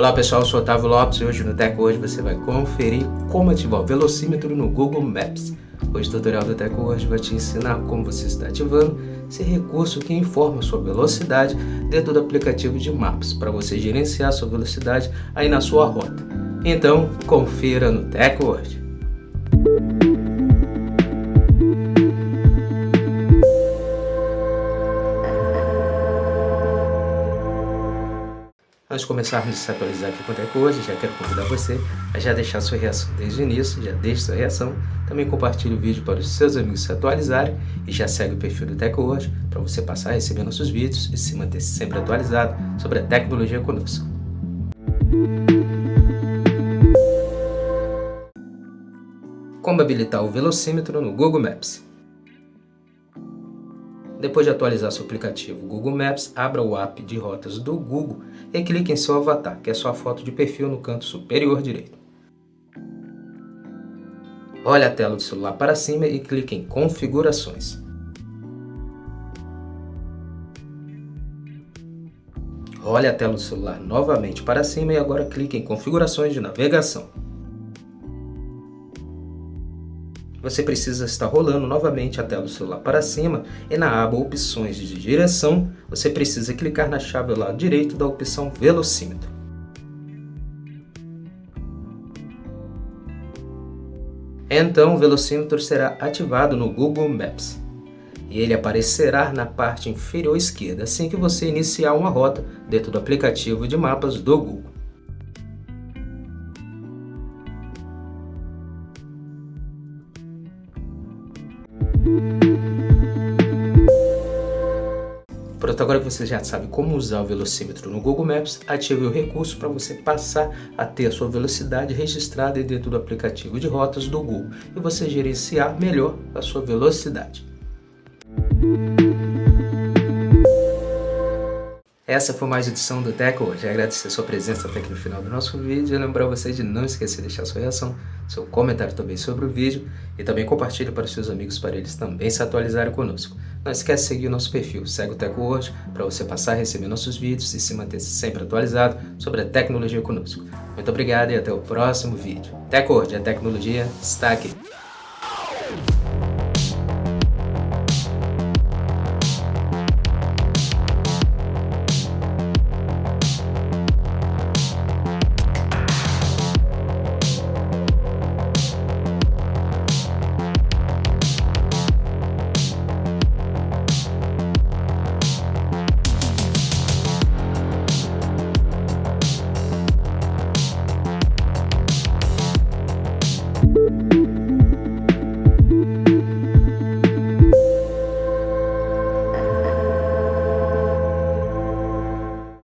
Olá pessoal, eu sou Otávio Lopes e hoje no Tech Hoje você vai conferir como ativar o velocímetro no Google Maps. Hoje o tutorial do Tech Hoje vai te ensinar como você está ativando esse recurso que informa sua velocidade dentro do aplicativo de Maps para você gerenciar sua velocidade aí na sua rota. Então, confira no Tech Hoje. Antes de começarmos a se atualizar aqui com o hoje, já quero convidar você a já deixar sua reação desde o início, já deixe sua reação, também compartilhe o vídeo para os seus amigos se atualizarem e já segue o perfil do Tech hoje para você passar a receber nossos vídeos e se manter sempre atualizado sobre a tecnologia conosco. Como habilitar o velocímetro no Google Maps? Depois de atualizar seu aplicativo Google Maps, abra o app de rotas do Google e clique em seu avatar, que é sua foto de perfil no canto superior direito. Olhe a tela do celular para cima e clique em Configurações. Olhe a tela do celular novamente para cima e agora clique em Configurações de navegação. Você precisa estar rolando novamente a tela do celular para cima e na aba Opções de direção, você precisa clicar na chave ao lado direito da opção Velocímetro. Então o velocímetro será ativado no Google Maps e ele aparecerá na parte inferior esquerda assim que você iniciar uma rota dentro do aplicativo de mapas do Google. Pronto, agora que você já sabe como usar o velocímetro no Google Maps, ative o recurso para você passar a ter a sua velocidade registrada dentro do aplicativo de rotas do Google e você gerenciar melhor a sua velocidade. Essa foi mais edição do Teco hoje. Agradecer a sua presença até aqui no final do nosso vídeo e lembrar você de não esquecer de deixar sua reação, seu comentário também sobre o vídeo e também compartilhe para os seus amigos para eles também se atualizarem conosco. Não esquece de seguir o nosso perfil, segue o Teco hoje para você passar a receber nossos vídeos e se manter sempre atualizado sobre a tecnologia conosco. Muito obrigado e até o próximo vídeo. Teco hoje, a tecnologia está aqui.